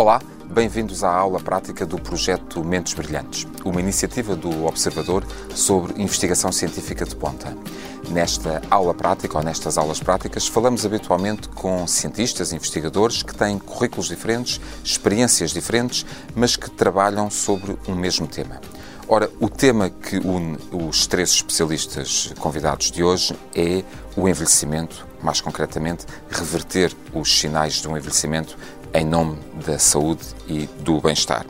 Olá, bem-vindos à aula prática do projeto Mentes Brilhantes, uma iniciativa do Observador sobre investigação científica de ponta. Nesta aula prática ou nestas aulas práticas, falamos habitualmente com cientistas, investigadores que têm currículos diferentes, experiências diferentes, mas que trabalham sobre um mesmo tema. Ora, o tema que une os três especialistas convidados de hoje é o envelhecimento, mais concretamente, reverter os sinais de um envelhecimento em nome da saúde e do bem-estar.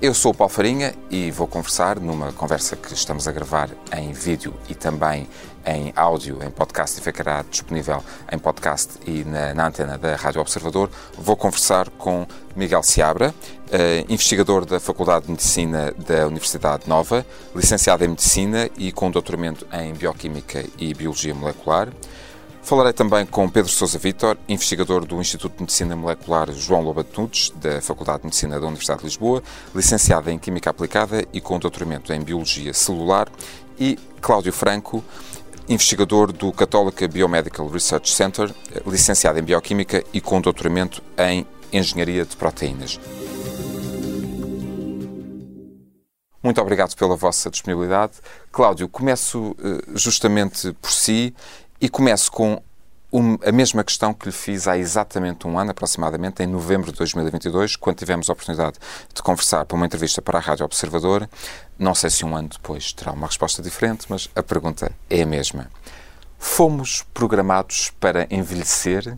Eu sou o Paulo Farinha e vou conversar numa conversa que estamos a gravar em vídeo e também em áudio, em podcast e ficará disponível em podcast e na, na antena da Rádio Observador. Vou conversar com Miguel Seabra, eh, investigador da Faculdade de Medicina da Universidade Nova, licenciado em Medicina e com doutoramento em Bioquímica e Biologia Molecular. Falarei também com Pedro Sousa Vitor, investigador do Instituto de Medicina Molecular João Lobato Nunes, da Faculdade de Medicina da Universidade de Lisboa, licenciado em Química Aplicada e com doutoramento em Biologia Celular, e Cláudio Franco, investigador do Católica Biomedical Research Center, licenciado em Bioquímica e com doutoramento em Engenharia de Proteínas. Muito obrigado pela vossa disponibilidade. Cláudio, começo eh, justamente por si e começo com a mesma questão que lhe fiz há exatamente um ano, aproximadamente, em novembro de 2022, quando tivemos a oportunidade de conversar para uma entrevista para a Rádio Observador. Não sei se um ano depois terá uma resposta diferente, mas a pergunta é a mesma. Fomos programados para envelhecer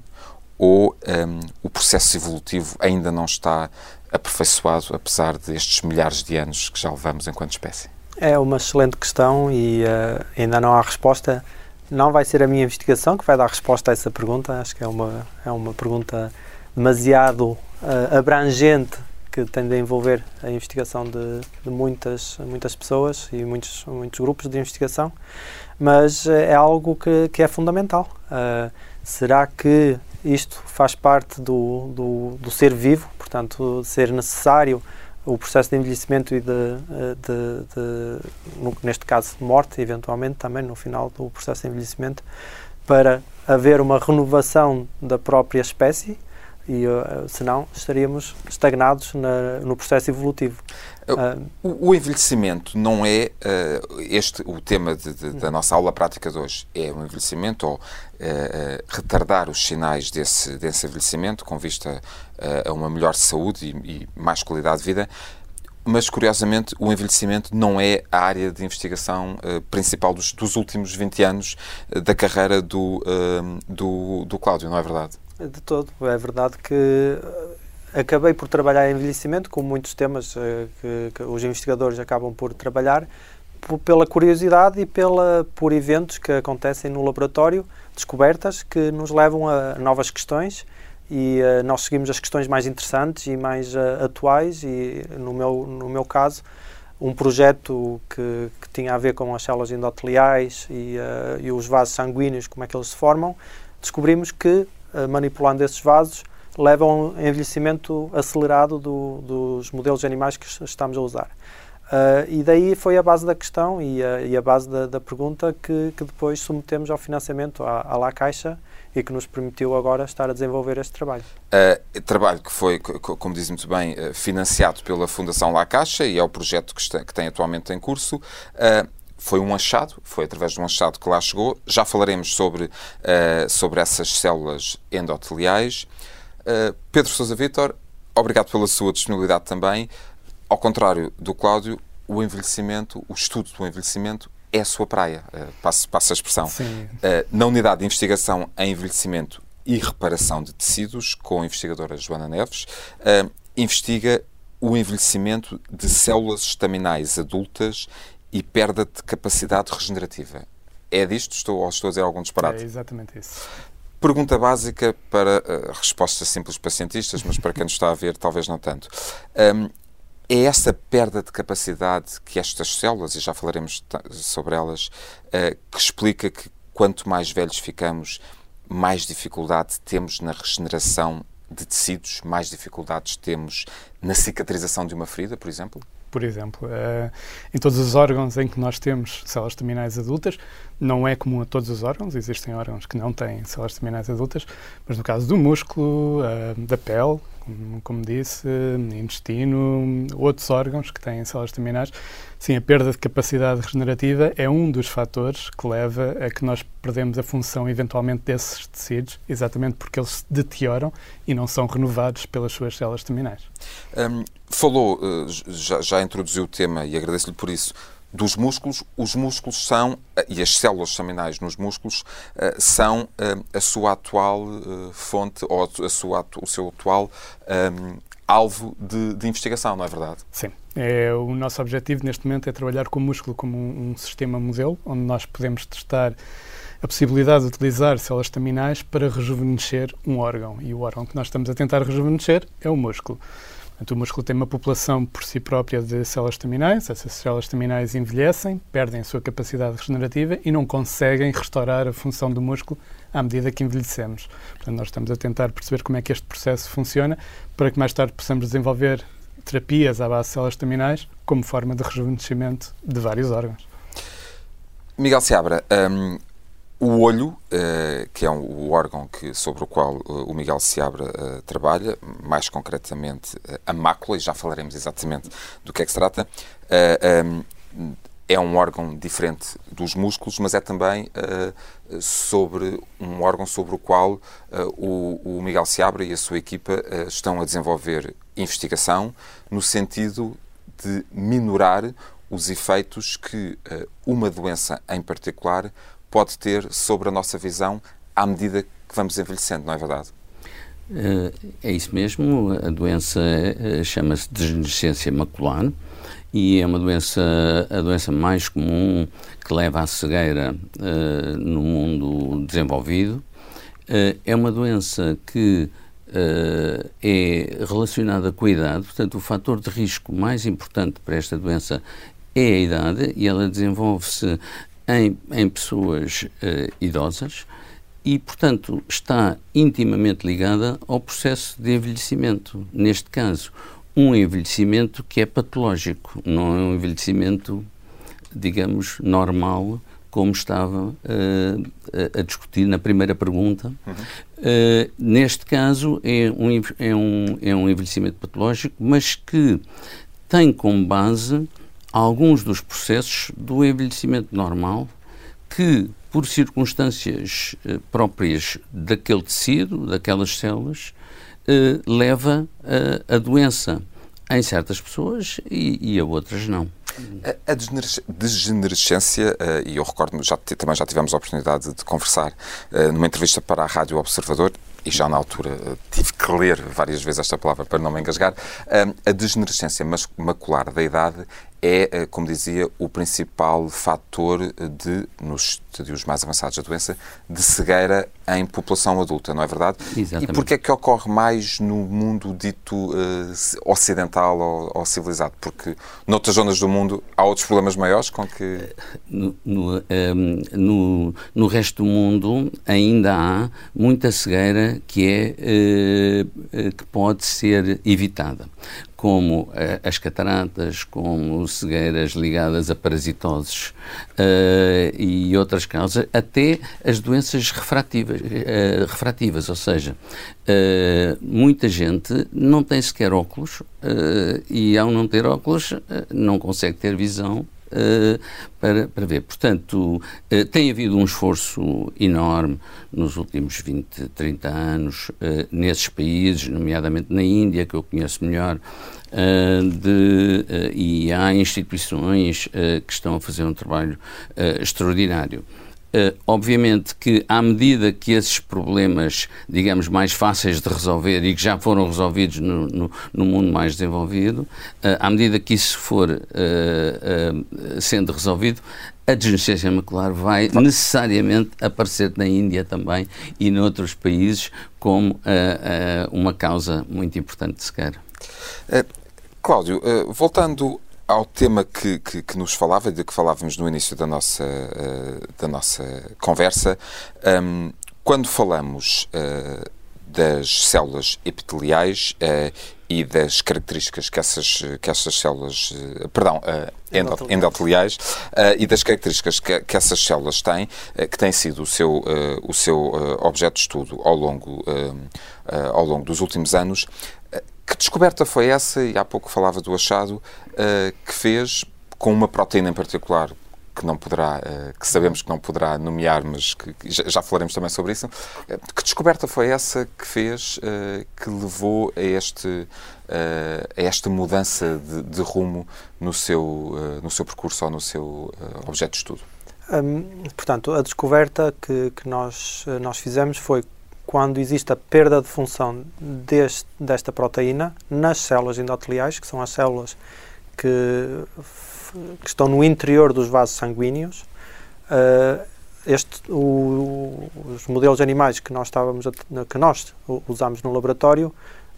ou um, o processo evolutivo ainda não está aperfeiçoado, apesar destes milhares de anos que já levamos enquanto espécie? É uma excelente questão e uh, ainda não há resposta não vai ser a minha investigação que vai dar resposta a essa pergunta. Acho que é uma, é uma pergunta demasiado uh, abrangente que tem de envolver a investigação de, de, muitas, muitas pessoas e muitos, muitos grupos de investigação, mas uh, é algo que, que é fundamental. Uh, será que isto faz parte do, do, do ser vivo, portanto, ser necessário o processo de envelhecimento e de, eh, de, de neste caso, morte, eventualmente, também no final do processo de envelhecimento, para haver uma renovação da própria espécie e uh, senão estaríamos estagnados na, no processo evolutivo. Uh, o, envelhecimento não é uh, este o tema de, de, da nossa aula prática de hoje é o envelhecimento ou retardar os sinais desse, desse envelhecimento com vista a uma melhor saúde e, e mais qualidade de vida mas curiosamente o envelhecimento não é a área de investigação uh, principal dos, dos, últimos 20 anos uh, da carreira do, uh, do, do Cláudio, não é verdade? De todo. É verdade que acabei por trabalhar em envelhecimento, com muitos temas que, que os investigadores acabam por trabalhar, pela curiosidade e pela, por eventos que acontecem no laboratório, descobertas que nos levam a novas questões. E uh, nós seguimos as questões mais interessantes e mais uh, atuais e no meu no meu caso um projeto que, que tinha a ver com as células endoteliais e, uh, e os vasos sanguíneos como é que eles se formam descobrimos que manipulando esses vasos levam a um envelhecimento acelerado do, dos modelos de animais que estamos a usar e daí foi a base da questão e a, e a base da, da pergunta que, que, depois submetemos ao financiamento à, à La Caixa e que nos permitiu agora estar a desenvolver este trabalho. Uh, trabalho que foi, como diz muito bem, uh, financiado pela Fundação La Caixa e é o projeto que, está, que tem atualmente em curso. Uh, foi um achado, foi através de um achado que lá chegou. Já falaremos sobre, sobre essas células endoteliais. Pedro Sousa Vitor, obrigado pela sua disponibilidade também. Ao contrário do Cláudio, o envelhecimento, o estudo do envelhecimento é a sua praia, uh, passo, passo a expressão. Uh, na unidade de investigação em envelhecimento e reparação de tecidos, com a investigadora Joana Neves, uh, investiga o envelhecimento de células estaminais adultas e perda de capacidade regenerativa. É disto? Estou, ou estou a dizer algum disparate? É exatamente isso. Pergunta básica para uh, resposta simples para cientistas, mas para quem nos está a ver, talvez não tanto. Um, é essa perda de capacidade que estas células, e já falaremos sobre elas, uh, que explica que quanto mais velhos ficamos, mais dificuldade temos na regeneração de tecidos, mais dificuldades temos na cicatrização de uma ferida, por exemplo? Por exemplo, uh, em todos os órgãos em que nós temos células terminais adultas, não é comum a todos os órgãos, existem órgãos que não têm células terminais adultas, mas no caso do músculo, uh, da pele, como, como disse, intestino, outros órgãos que têm células terminais. Sim, a perda de capacidade regenerativa é um dos fatores que leva a que nós perdemos a função eventualmente desses tecidos, exatamente porque eles se deterioram e não são renovados pelas suas células terminais. Um, falou, eh, já, já introduziu o tema e agradeço-lhe por isso, dos músculos, os músculos são, eh, e as células seminais nos músculos, eh, são a sua atual fonte, ou a sua, o seu atual um, alvo de, de, investigação, não é verdade? Sim. É, o nosso objetivo neste momento é trabalhar com o músculo como um, um sistema modelo, onde nós podemos testar a possibilidade de utilizar células staminais para rejuvenescer um órgão. E o órgão que nós estamos a tentar rejuvenescer é o músculo. Portanto, o músculo tem uma população por si própria de células staminais. Essas células staminais envelhecem, perdem a sua capacidade regenerativa e não conseguem restaurar a função do músculo à medida que envelhecemos. Portanto, nós estamos a tentar perceber como é que este processo funciona para que mais tarde possamos desenvolver terapias à base de células staminais como forma de rejuvenescimento de vários órgãos. Miguel Seabra, um, o olho, uh, que é o órgão que, sobre o qual uh, o Miguel Seabra uh, trabalha, mais concretamente a mácula, e já falaremos exatamente do que é que se trata, um, é um órgão diferente dos músculos, mas é também sobre um órgão sobre o qual o, Miguel Seabra e a sua equipa estão a desenvolver investigação no sentido de minorar os efeitos que uma doença em particular pode ter sobre a nossa visão à medida que vamos envelhecendo, não é verdade? É isso mesmo. A doença chama-se degenerescência macular e é uma doença, a doença mais comum que leva à cegueira uh, no mundo desenvolvido. Uh, é uma doença que uh, é relacionada com a idade, portanto, o fator de risco mais importante para esta doença é a idade e ela desenvolve-se em, em pessoas idosas e, portanto, está intimamente ligada ao processo de envelhecimento. Neste caso, um envelhecimento que é patológico, não é um envelhecimento, digamos, normal, como estava uh, a discutir na primeira pergunta. Uhum. Uh, neste caso, é um, é, um, é um envelhecimento patológico, mas que tem como base alguns dos processos do envelhecimento normal que, por circunstâncias uh, próprias daquele tecido, daquelas células, eh, leva a, a, doença em certas pessoas e, e a outras não. A, degenerescência, uh, e eu recordo, já, também já tivemos a oportunidade de conversar numa entrevista para a Rádio Observador, e já na altura tive que ler várias vezes esta palavra para não me engasgar, a degenerescência macular da idade é, como dizia, o principal fator de, nos estadios mais avançados da doença, de cegueira em população adulta, não é verdade? Exatamente. E porquê é que ocorre mais no mundo dito uh, ocidental ou, ou, civilizado? Porque noutras zonas do mundo há outros problemas maiores com que... No, no, um, ehm, no, no, resto do mundo ainda há muita cegueira que, é, uh, que pode ser evitada como uh, as cataratas, como cegueiras ligadas a parasitoses uh, e outras causas, até as doenças refrativas, uh, refrativas ou seja, muita gente não tem sequer óculos e ao não ter óculos não consegue ter visão para, para ver. Portanto, uh, tem havido um esforço enorme nos últimos 20, 30 anos uh, nesses países, nomeadamente na Índia, que eu conheço melhor, de, e há instituições que estão a fazer um trabalho extraordinário. Uh, obviamente que, à medida que esses problemas, digamos, mais fáceis de resolver e que já foram resolvidos no, no, no mundo mais desenvolvido, uh, à medida que isso for uh, sendo resolvido, a degenerescência macular vai necessariamente aparecer na Índia também e noutros países como uma causa muito importante sequer. Cláudio, voltando ao tema que, que, que, nos falava, de que falávamos no início da nossa, uh, da nossa conversa, um, quando falamos uh, das células epiteliais uh, e das características que essas, que essas células, uh, perdão, uh, endoteliais, e das características que, que, essas células têm, que tem sido o seu, o seu objeto de estudo ao longo, ao longo dos últimos anos. Que descoberta foi essa, e há pouco falava do achado, que fez com uma proteína em particular, que não poderá, eh, que sabemos que não poderá nomear, mas que, já falaremos também sobre isso. Eh, que descoberta foi essa que fez, eh, que levou a, este, a esta mudança de, de rumo no seu, no seu percurso ou no seu objeto de estudo? Hum, portanto, a descoberta que, que nós, nós fizemos foi quando existe a perda de função deste, desta proteína nas células endoteliais, que são as células que que estão no interior dos vasos sanguíneos. Uh, este, o, os modelos animais que nós estávamos a, que nós usamos no laboratório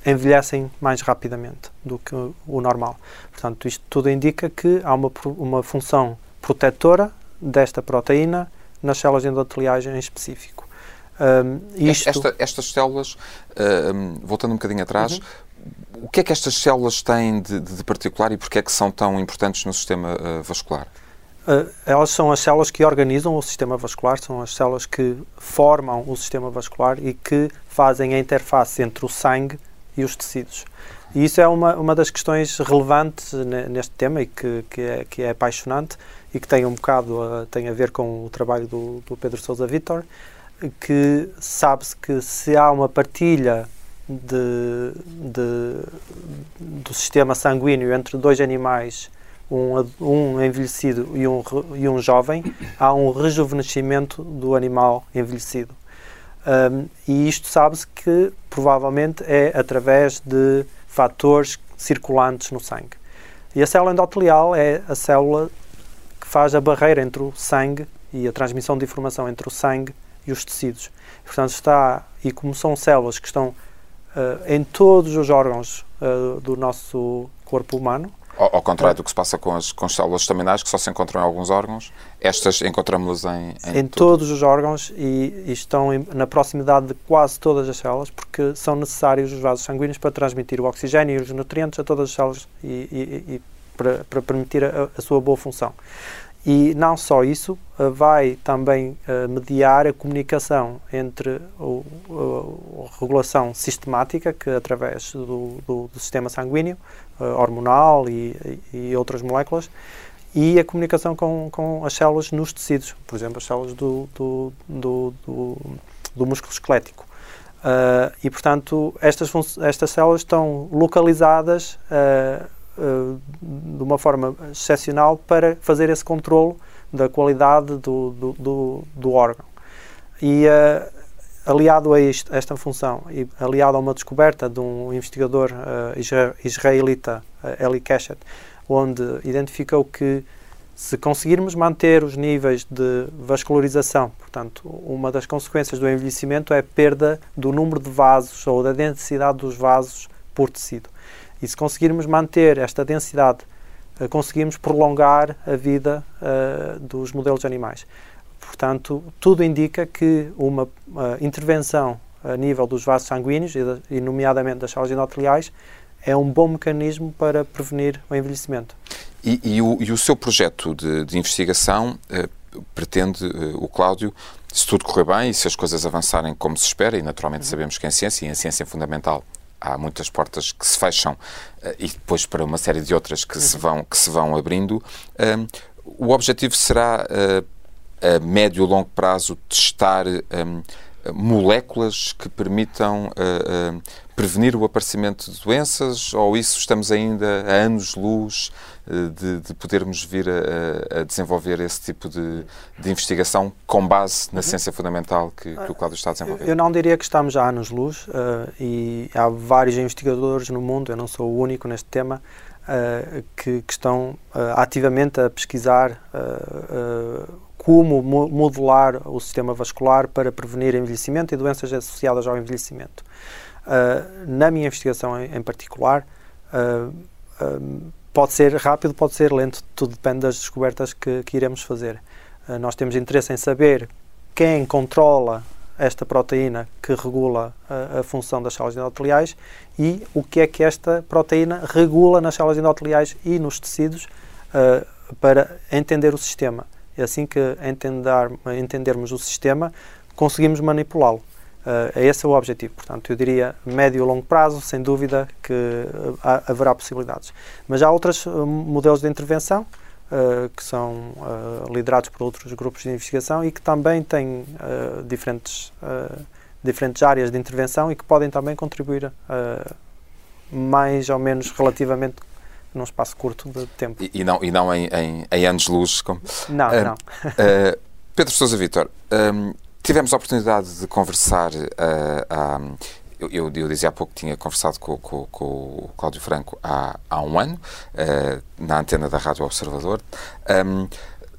envelhecem mais rapidamente do que o normal. Portanto, isto tudo indica que há uma, uma função protetora desta proteína nas células endoteliais em específico. Um, isto... Esta, estas células, voltando um bocadinho atrás, uhum o que é que estas células têm de, de particular e porquê é que são tão importantes no sistema uh, vascular? Uh, elas são as células que organizam o sistema vascular, são as células que formam o sistema vascular e que fazem a interface entre o sangue e os tecidos. E isso é uma, uma das questões relevantes neste tema e que, que, é, que é apaixonante e que tem um bocado a, tem a ver com o trabalho do, do Pedro Sousa Vitor, que sabe-se que se há uma partilha de, de, do sistema sanguíneo entre dois animais, um, um envelhecido e um, e um jovem, há um rejuvenescimento do animal envelhecido. Um, e isto sabe-se que provavelmente é através de fatores circulantes no sangue. E a célula endotelial é a célula que faz a barreira entre o sangue e a transmissão de informação entre o sangue e os tecidos. Portanto, está, e como são células que estão uh, em todos os órgãos uh, do nosso corpo humano. Ao, ao contrário do que se passa com as, com as células estaminais, que só se encontram em alguns órgãos, estas encontramos em... Em, em todos os órgãos e, e estão em, na proximidade de quase todas as células, porque são necessários os vasos sanguíneos para transmitir o oxigênio e os nutrientes a todas as células e, e, e para, para, permitir a, a sua boa função. E não só isso, eh, vai também uh, mediar a comunicação entre o, a regulação sistemática, que através do, do, do sistema sanguíneo, uh, hormonal e, e, outras moléculas, e a comunicação com, com as células nos tecidos, por exemplo, as células do, do, do, do músculo esquelético. Uh, e, portanto, estas, estas células estão localizadas eh, de uma forma excepcional para fazer esse controle da qualidade do, do, do, do órgão. E uh, aliado a, isto, esta função e aliado a uma descoberta de um investigador uh, israelita, uh, Eli Keshet, onde identificou que se conseguirmos manter os níveis de vascularização, portanto, uma das consequências do envelhecimento é a perda do número de vasos ou da densidade dos vasos por tecido. E se conseguirmos manter esta densidade, uh, conseguimos prolongar a vida uh, dos modelos animais. Portanto, tudo indica que uma uh, intervenção a nível dos vasos sanguíneos, e, e nomeadamente das células endoteliais, é um bom mecanismo para prevenir o envelhecimento. E, e, o, e o, seu projeto de, de investigação pretende, o Cláudio, se tudo correr bem e se as coisas avançarem como se espera, e naturalmente uhum. sabemos que em ciência, e em ciência é fundamental há muitas portas que se fecham uh, e depois para uma série de outras que, uhum. se, vão, que se vão abrindo. Uh, o objetivo será, uh, a médio e longo prazo, testar um, moléculas que permitam prevenir o aparecimento de doenças ou isso estamos ainda a anos-luz de, de, podermos vir a, a, desenvolver esse tipo de, de investigação com base na uhum. ciência fundamental que, que, o Cláudio está a desenvolver? Eu não diria que estamos há anos-luz uh, e há vários investigadores no mundo, eu não sou o único neste tema, uh, que, que, estão uh, ativamente a pesquisar como modular o sistema vascular para prevenir envelhecimento e doenças associadas ao envelhecimento. Na minha investigação em, em particular, Pode ser rápido, pode ser lento, tudo depende das descobertas que, que iremos fazer. Uh, nós temos interesse em saber quem controla esta proteína que regula a, a, função das células endoteliais e o que é que esta proteína regula nas células endoteliais e nos tecidos uh, para entender o sistema. É assim que entender, entendermos o sistema, conseguimos manipulá-lo. Uh, esse é o objetivo. Portanto, eu diria médio e longo prazo, sem dúvida que uh, haverá possibilidades. Mas há outros uh, modelos de intervenção que são liderados por outros grupos de investigação e que também têm diferentes, diferentes áreas de intervenção e que podem também contribuir mais ou menos relativamente num espaço curto de tempo. E, e não, e não em, em, em anos-luz? Como... Não, não. Pedro Sousa Vitor, um, Tivemos a oportunidade de conversar. Uh, eu, eu, eu, dizia há pouco que tinha conversado com, com, com o Cláudio Franco há, há um ano, uh, na antena da Rádio Observador. Um,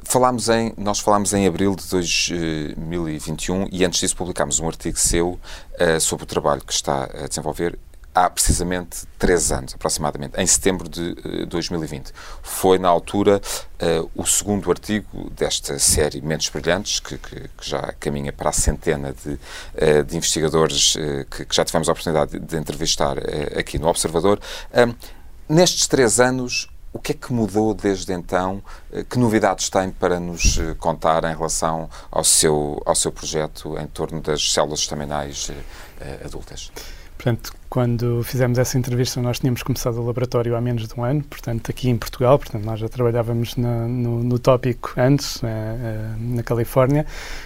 falámos em, nós falámos em abril de 2021 e antes disso publicámos um artigo seu uh, sobre o trabalho que está a desenvolver há precisamente três anos, aproximadamente, em setembro de uh, eh, 2020. Foi, na altura, uh, o segundo artigo desta série Mentes Brilhantes, que, que, que já caminha para a centena de, uh, de investigadores que, que, já tivemos a oportunidade de, de entrevistar aqui no Observador. nestes três anos, o que é que mudou desde então? Que novidades tem para nos contar em relação ao seu, ao seu projeto em torno das células estaminais adultas? Portanto, quando fizemos essa entrevista, nós tínhamos começado o laboratório há menos de um ano, portanto, aqui em Portugal, portanto, nós já trabalhávamos na, no, no, tópico antes, na, eh, na Califórnia.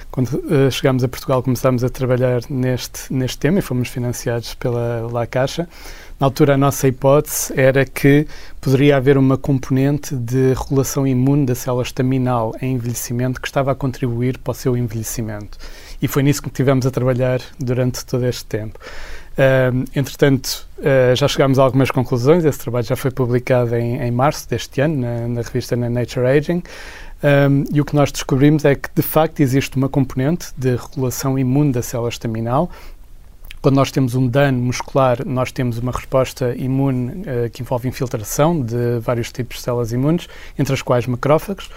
Quando uh, chegámos a Portugal, começámos a trabalhar neste, neste tema e fomos financiados pela La Caixa. Na altura, a nossa hipótese era que poderia haver uma componente de regulação imune da célula estaminal em envelhecimento que estava a contribuir para o seu envelhecimento. E foi nisso que tivemos a trabalhar durante todo este tempo. Entretanto, uh, já chegámos a algumas conclusões. Esse trabalho já foi publicado em, em março deste ano, na, na revista na Nature Aging. Um, e o que nós descobrimos é que, de facto, existe uma componente de regulação imune da célula estaminal. Quando nós temos um dano muscular, nós temos uma resposta imune uh, que envolve infiltração de vários tipos de células imunes, entre as quais macrófagos.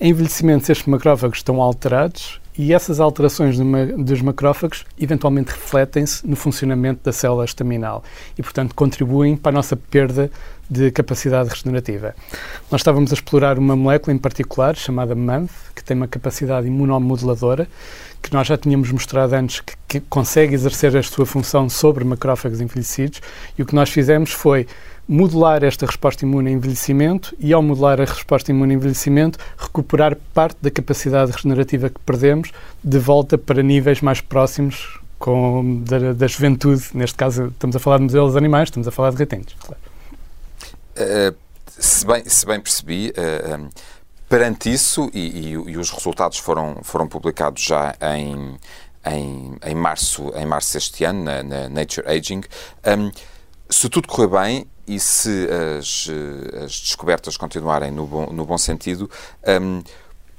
Em envelhecimento, estes macrófagos estão alterados e essas alterações dos macrófagos eventualmente refletem-se no funcionamento da célula estaminal e, portanto, contribuem para a nossa perda de capacidade regenerativa. Nós estávamos a explorar uma molécula em particular chamada MANF, que tem uma capacidade imunomoduladora, que nós já tínhamos mostrado antes que, que consegue exercer a sua função sobre macrófagos envelhecidos, e o que nós fizemos foi modular esta resposta imune a envelhecimento e, ao modular a resposta imune a envelhecimento, recuperar parte da capacidade regenerativa que perdemos de volta para níveis mais próximos com, da, da juventude. Neste caso, estamos a falar de modelos animais, estamos a falar de ratinhos. Claro. Uh, se, bem, se bem percebi, uh, um, perante isso, e, e, e, os resultados foram, foram publicados já em, em, em, março, em março deste ano, na, na Nature Aging, um, se tudo correr bem, e se as, eh, as descobertas continuarem no bom, no bom sentido, um,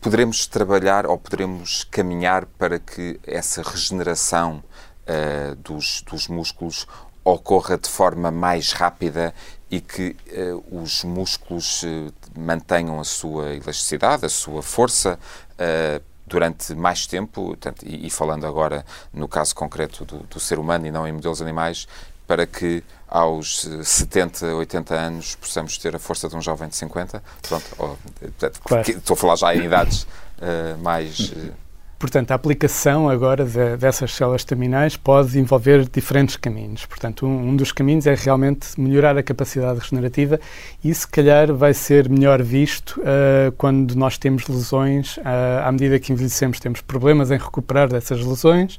poderemos trabalhar ou poderemos caminhar para que essa regeneração uh, dos, dos músculos ocorra de forma mais rápida e que uh, os músculos uh, mantenham a sua elasticidade, a sua força uh, durante mais tempo, portanto, e, e, falando agora no caso concreto do, do, ser humano e não em modelos animais, para que aos 70, 80 anos possamos ter a força de um jovem de 50. Pronto, ou, claro. estou a falar já em idades uh, mais. Uh... Portanto, a aplicação agora de, dessas células terminais pode envolver diferentes caminhos. Portanto, um, um, dos caminhos é realmente melhorar a capacidade regenerativa e, se calhar, vai ser melhor visto uh, quando nós temos lesões, à medida que envelhecemos, temos problemas em recuperar dessas lesões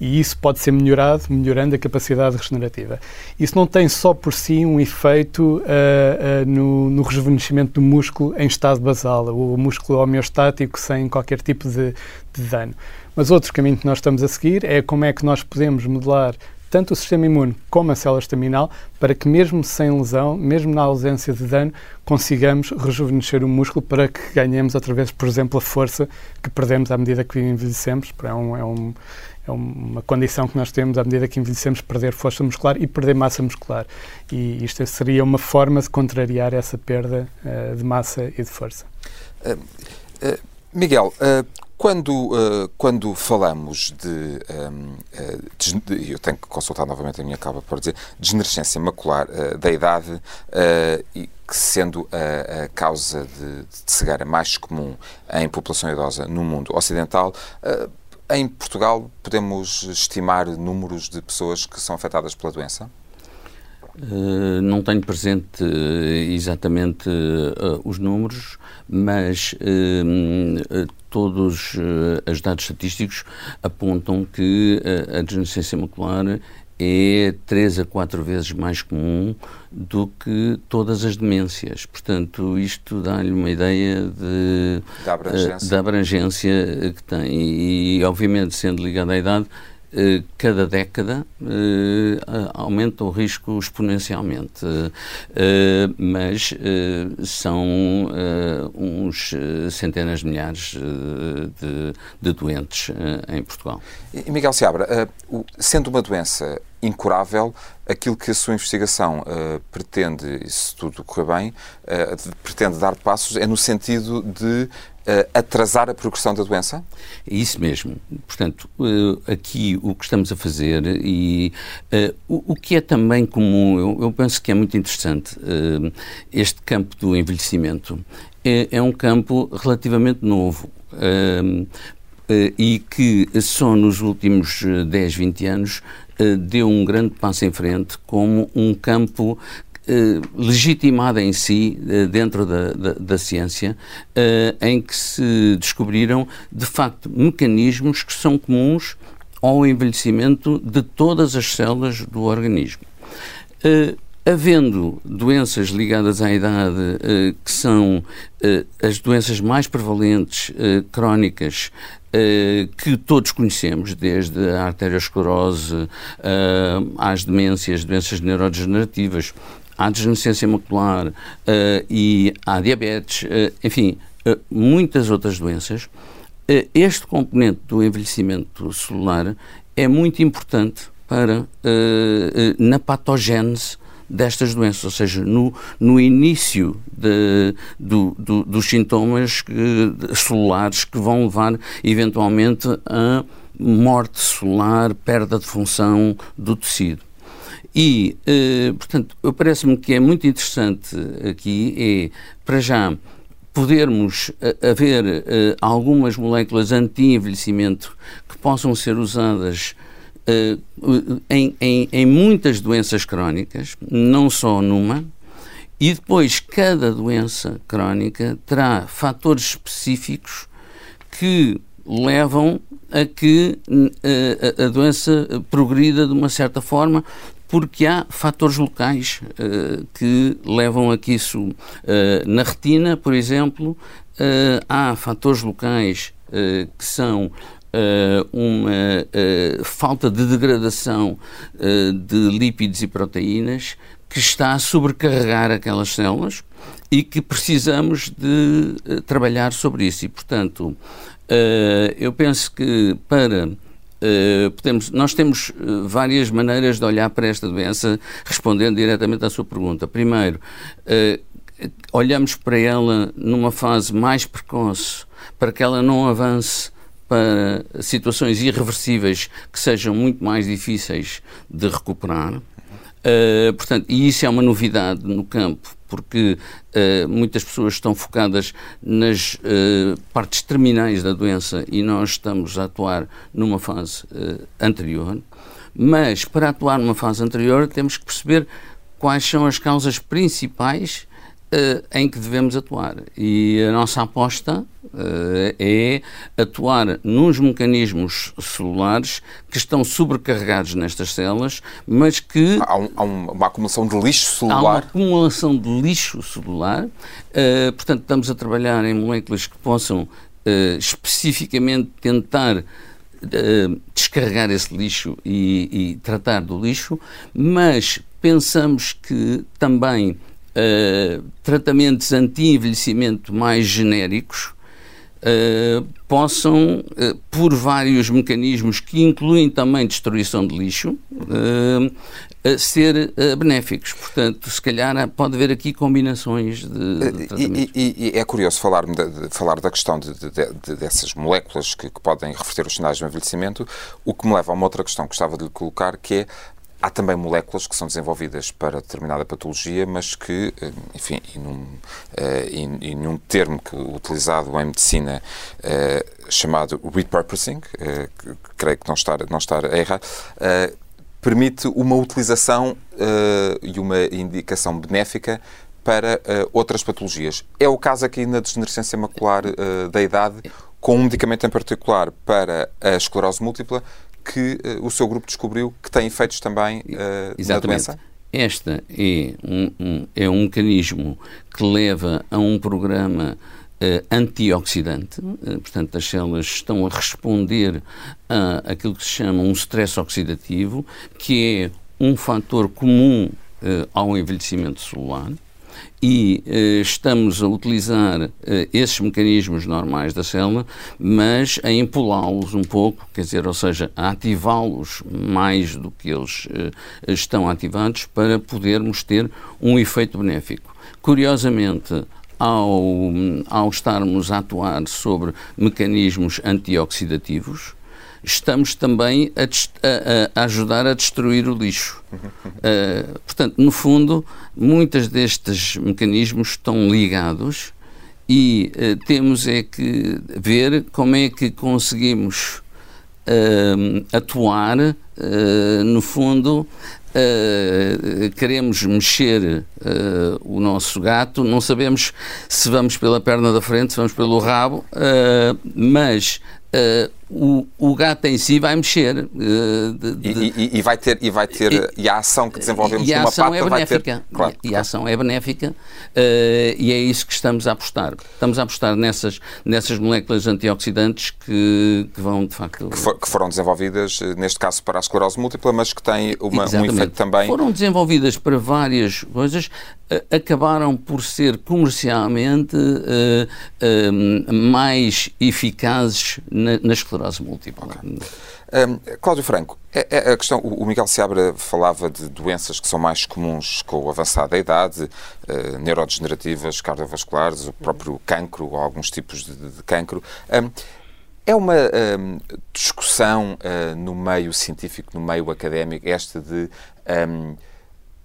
e isso pode ser melhorado, melhorando a capacidade regenerativa. Isso não tem só por si um efeito uh, uh, no, no, rejuvenescimento do músculo em estado basal, o músculo homeostático sem qualquer tipo de, de dano. Mas outro caminho que nós estamos a seguir é como é que nós podemos modelar tanto o sistema imune como a célula estaminal, para que mesmo sem lesão, mesmo na ausência de dano, consigamos rejuvenescer o músculo para que ganhemos outra vez, por exemplo, a força que perdemos à medida que envelhecemos. É um, é um, é uma condição que nós temos à medida que envelhecemos, perder força muscular e perder massa muscular. E isto seria uma forma de contrariar essa perda uh, de massa e de força. Uh, uh, Miguel, Quando, quando falamos de, ehm, Eu tenho que consultar novamente a minha capa para dizer. Degenerescência macular da idade, e que sendo a, causa de, cegueira mais comum em população idosa no mundo ocidental, em Portugal podemos estimar números de pessoas que são afetadas pela doença? Uh, não tenho presente uh, exatamente uh, os números, mas todos os dados estatísticos apontam que a degenerescência macular é três a quatro vezes mais comum do que todas as demências. Portanto, isto dá-lhe uma ideia de, da abrangência. da abrangência que tem. E, obviamente, sendo ligado à idade, eh, cada década eh, aumenta o risco exponencialmente, eh, mas são uns centenas de milhares de, de doentes em Portugal. E Miguel Seabra, sendo uma doença incurável, aquilo que a sua investigação uh, pretende, se tudo correr bem, uh, pretende dar passos é no sentido de atrasar a progressão da doença? É isso mesmo. Portanto, aqui o que estamos a fazer e o, o, que é também comum, eu, penso que é muito interessante, este campo do envelhecimento é, é um campo relativamente novo. e que só nos últimos 10, 20 anos eh, deu um grande passo em frente como um campo eh, legitimado em si eh, dentro da, da, da ciência, em que se descobriram de facto mecanismos que são comuns ao envelhecimento de todas as células do organismo. Havendo doenças ligadas à idade, que são as doenças mais prevalentes, crónicas, que todos conhecemos, desde a arteriosclerose às demências, doenças neurodegenerativas, à degenerescência macular uh, e à diabetes, enfim, muitas outras doenças. este componente do envelhecimento celular é muito importante para, na patogênese destas doenças, ou seja, no, no início de, do, do, dos sintomas que, celulares que vão levar eventualmente a morte celular, perda de função do tecido. E, eh, portanto, parece-me que é muito interessante aqui, é, para já, podermos eh, haver eh, algumas moléculas anti-envelhecimento que possam ser usadas em, em, em muitas doenças crónicas, não só numa, e depois cada doença crónica terá fatores específicos que levam a que uh, a, doença progrida de uma certa forma, porque há fatores locais uh, que levam a que isso, uh, na retina, por exemplo, há fatores locais que são uh, uma uh, falta de degradação uh, de lípidos e proteínas que está a sobrecarregar aquelas células e que precisamos de trabalhar sobre isso. E, portanto, eu penso que para Uh, podemos, nós temos uh, várias maneiras de olhar para esta doença, respondendo diretamente à sua pergunta. Primeiro, uh, olhamos para ela numa fase mais precoce, para que ela não avance para situações irreversíveis que sejam muito mais difíceis de recuperar. Portanto, e isso é uma novidade no campo, porque uh, muitas pessoas estão focadas nas uh, partes terminais da doença e nós estamos a atuar numa fase anterior. Mas, para atuar numa fase anterior, temos que perceber quais são as causas principais uh, em que devemos atuar. E a nossa aposta uh, é atuar nos mecanismos celulares que estão sobrecarregados nestas células, mas que. Há, um, há uma acumulação de lixo celular. Há uma acumulação de lixo celular. Uh, portanto, estamos a trabalhar em moléculas que possam especificamente tentar Uh, descarregar esse lixo e, e, tratar do lixo, mas pensamos que também uh, tratamentos anti-envelhecimento mais genéricos uh, possam, uh, por vários mecanismos que incluem também destruição de lixo, uh, ser benéficos. Portanto, se calhar pode haver aqui combinações de, de e, e, e, é curioso falar, de, de, falar da questão de, dessas moléculas que, que, podem reverter os sinais do envelhecimento, o que me leva a uma outra questão que gostava de lhe colocar, que é Há também moléculas que são desenvolvidas para determinada patologia, mas que, eh, enfim, e num, uh, e, num termo que, utilizado em medicina uh, chamado repurposing, uh, que, creio que não está, não está a errar, permite uma utilização e uma indicação benéfica para outras patologias. É o caso aqui na degenerescência macular da idade, com um medicamento em particular para a esclerose múltipla, que uh, o seu grupo descobriu que tem efeitos também uh, na doença? Esta é um, um, é um mecanismo que leva a um programa uh, antioxidante, portanto, as células estão a responder a aquilo que se chama um stress oxidativo, que é um fator comum ao envelhecimento celular e eh, estamos a utilizar eh, esses mecanismos normais da célula, mas a empolá-los um pouco, quer dizer, ou seja, a ativá-los mais do que eles eh, estão ativados para podermos ter um efeito benéfico. Curiosamente, ao, ao estarmos a atuar sobre mecanismos antioxidativos, estamos também a, a, a ajudar a destruir o lixo. Uh, portanto, no fundo, muitos destes mecanismos estão ligados e uh, temos é que ver como é que conseguimos uh, atuar, no fundo, Uh, queremos mexer uh, o nosso gato, não sabemos se vamos pela perna da frente, se vamos pelo rabo, uh, mas o, o gato em si vai mexer. Uh, de, de, e, e, e, vai ter, e, vai ter, e, e a ação que desenvolvemos numa pata é vai ter... Claro, e, a ação é benéfica uh, e é isso que estamos a apostar. Estamos a apostar nessas, nessas moléculas antioxidantes que, que vão, de facto... Que, for, que, foram desenvolvidas, eh, neste caso, para a esclerose múltipla, mas que têm uma, um efeito também... Foram desenvolvidas para várias coisas, uh, acabaram por ser comercialmente mais eficazes na, na esclerose múltipla. Okay. Um, Cláudio Franco, é, é a questão, o Miguel Seabra falava de doenças que são mais comuns com o avançar da idade, uh, neurodegenerativas, cardiovasculares, o próprio cancro ou alguns tipos de, de cancro. Um, é uma um, discussão uh, no meio científico, no meio académico, esta de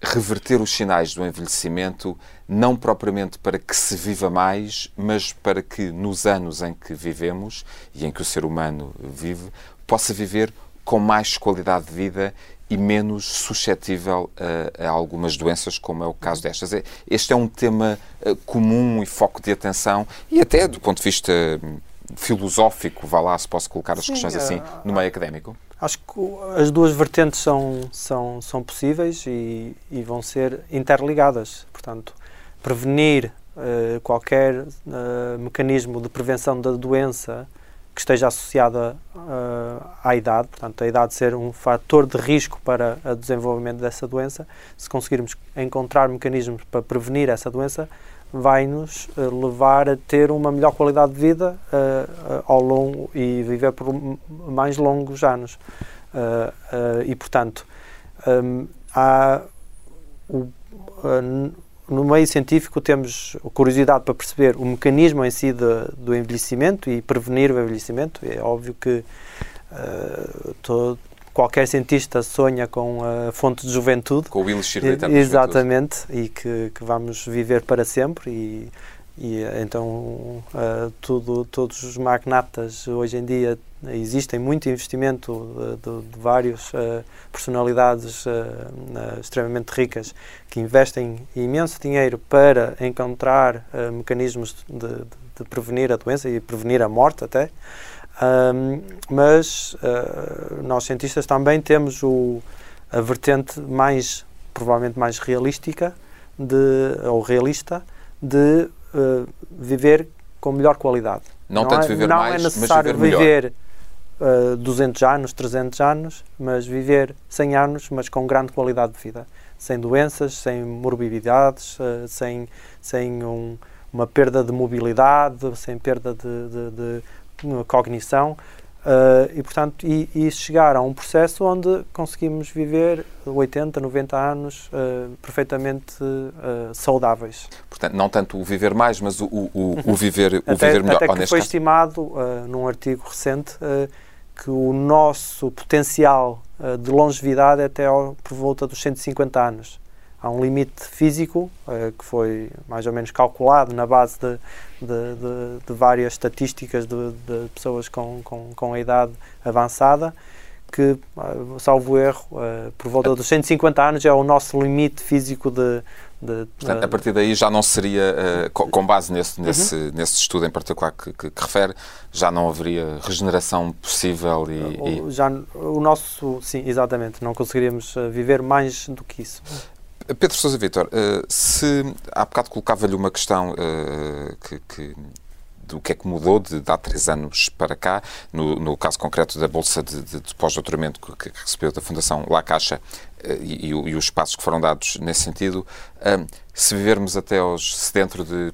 reverter os sinais do envelhecimento, não propriamente para que se viva mais, mas para que nos anos em que vivemos e em que o ser humano vive, possa viver com mais qualidade de vida e menos suscetível a, a, algumas doenças, como é o caso destas. É, este é um tema eh, comum e foco de atenção, e até do ponto de vista hum, filosófico, vá lá se posso colocar as Sim, questões assim, no meio académico. Acho que as duas vertentes são, são, são possíveis e, e vão ser interligadas. Portanto, prevenir uh, qualquer uh, mecanismo de prevenção da doença que esteja associada uh, à idade, portanto, a idade ser um fator de risco para o desenvolvimento dessa doença, se conseguirmos encontrar mecanismos para prevenir essa doença, vai-nos levar a ter uma melhor qualidade de vida uh, uh, ao longo e viver por mais longos anos. Uh, e, portanto, um, há o, no meio científico temos curiosidade para perceber o mecanismo em si de, do envelhecimento e prevenir o envelhecimento. É óbvio que todo, qualquer cientista sonha com a fonte de juventude. Com o Will Shirley também. Exatamente, e que, que, vamos viver para sempre. E, e então uh, tudo, todos os magnatas hoje em dia existem muito investimento de, de, de várias uh, personalidades uh, extremamente ricas que investem imenso dinheiro para encontrar mecanismos de, de, prevenir a doença e prevenir a morte até. Um, mas uh, nós cientistas também temos o, a vertente mais, provavelmente mais realística, de, ou realista, de uh, viver com melhor qualidade. Não, não tanto é, viver não mais, é necessário mas viver, viver uh, 200 anos, 300 anos, mas viver 100 anos, mas com grande qualidade de vida. Sem doenças, sem morbidades, uh, sem, sem um, uma perda de mobilidade, sem perda de, de, de cognição. Uh, e, portanto, e, e, chegar a um processo onde conseguimos viver 80, 90 anos uh, perfeitamente uh, saudáveis. Portanto, não tanto o viver mais, mas o, o, o viver, o até, viver melhor. Até que foi caso. estimado, num artigo recente, que o nosso potencial de longevidade é até ao, por volta dos 150 anos há um limite físico uh, que foi mais ou menos calculado na base de, de, de, de várias estatísticas de, pessoas com, com, com, a idade avançada, que, uh, salvo erro, uh, por volta dos 150 anos é o nosso limite físico de. Portanto, a partir daí já não seria, com base nesse, nesse, uhum. nesse estudo em particular que, que, que, refere, já não haveria regeneração possível e, e... Já, o nosso, sim, exatamente, não conseguiríamos viver mais do que isso. Pedro Sousa Vitor, uh, se há bocado colocava-lhe uma questão uh, que, que, do que é que mudou de, de há três anos para cá, no, no caso concreto da Bolsa de, de, de pós-doutoramento que, que, recebeu da Fundação La Caixa uh, e, e, os passos que foram dados nesse sentido, se vivermos até aos, se dentro de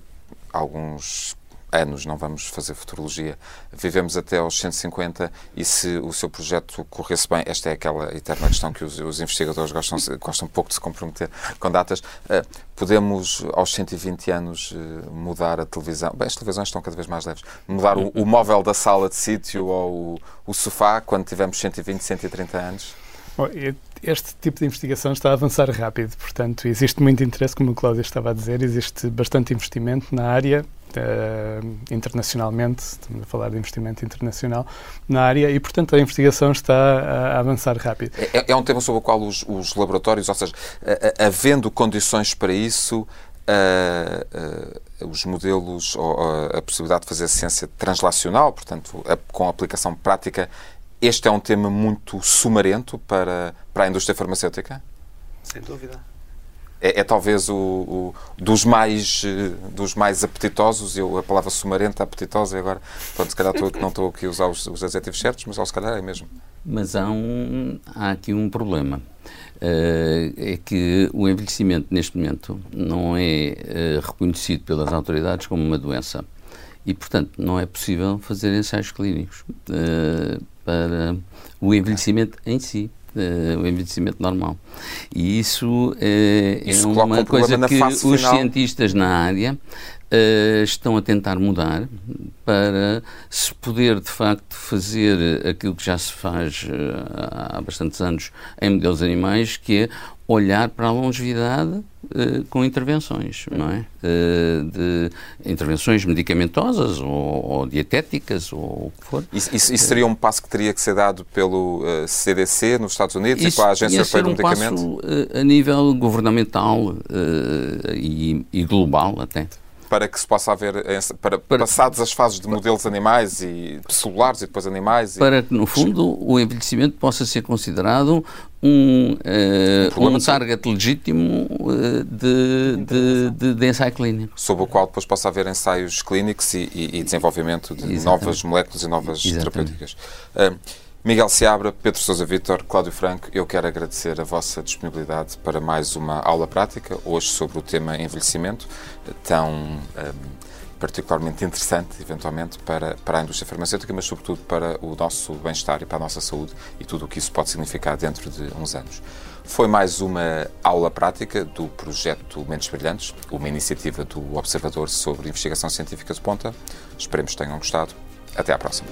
alguns anos, não vamos fazer futurologia, vivemos até aos 150 e se o seu projeto corresse bem, esta é aquela eterna questão que os, os investigadores gostam, gostam pouco de se comprometer com datas, uh, podemos aos 120 anos uh, mudar a televisão, bem, as televisões estão cada vez mais leves, mudar o, o móvel da sala de sítio ou o, o sofá quando tivermos 120, 130 anos? Este tipo de investigação está a avançar rápido, portanto, existe muito interesse, como o Cláudio estava a dizer, existe bastante investimento na área, uh, internacionalmente, estamos a falar de investimento internacional na área e, portanto, a investigação está a, a avançar rápido. É, é, um tema sobre o qual os, os laboratórios, ou seja, a, a, havendo condições para isso, os modelos, ou a possibilidade de fazer ciência translacional, portanto, com aplicação prática, este é um tema muito sumarento para, para a indústria farmacêutica? Sem dúvida é, é talvez o, o, dos, mais, eh, dos mais apetitosos, eu, a palavra sumarenta, apetitosa, agora, pronto, se calhar estou, não estou aqui a usar os, os adjetivos certos, mas se calhar é mesmo. Mas há, um, há aqui um problema. Uh, é que o envelhecimento neste momento não é uh, reconhecido pelas autoridades como uma doença e, portanto, não é possível fazer ensaios clínicos uh, para o envelhecimento em si uh, o envelhecimento normal. E isso, uh, isso é uma coisa que os cientistas na área uh, estão a tentar mudar para se poder de facto fazer aquilo que já se faz há bastantes anos em modelos animais, que é olhar para a longevidade uh, com intervenções, não é? Uh, de intervenções medicamentosas ou, ou, dietéticas ou o que for. Isso, isso, isso, seria um passo que teria que ser dado pelo uh, CDC nos Estados Unidos isso e pela Agência Europeia do um Medicamento? Passo, a nível governamental e, e global até para que se possa haver, para, para passadas as fases de modelos animais e celulares e depois animais. Para e... que, no fundo, o envelhecimento possa ser considerado um, uh, um, um target legítimo uh, de, de, de, de, ensaio clínico. Sobre o qual depois possa haver ensaios clínicos e, e, e desenvolvimento de Exatamente. novas moléculas e novas Exatamente. terapêuticas. Uh, Miguel Seabra, Pedro Sousa Vitor, Cláudio Franco, eu quero agradecer a vossa disponibilidade para mais uma aula prática, hoje sobre o tema envelhecimento, tão um, particularmente interessante, eventualmente, para, para a indústria farmacêutica, mas sobretudo para o nosso bem-estar e para a nossa saúde e tudo o que isso pode significar dentro de uns anos. Foi mais uma aula prática do projeto Mentes Brilhantes, uma iniciativa do Observador sobre Investigação Científica de Ponta. Esperemos que tenham gostado. Até à próxima.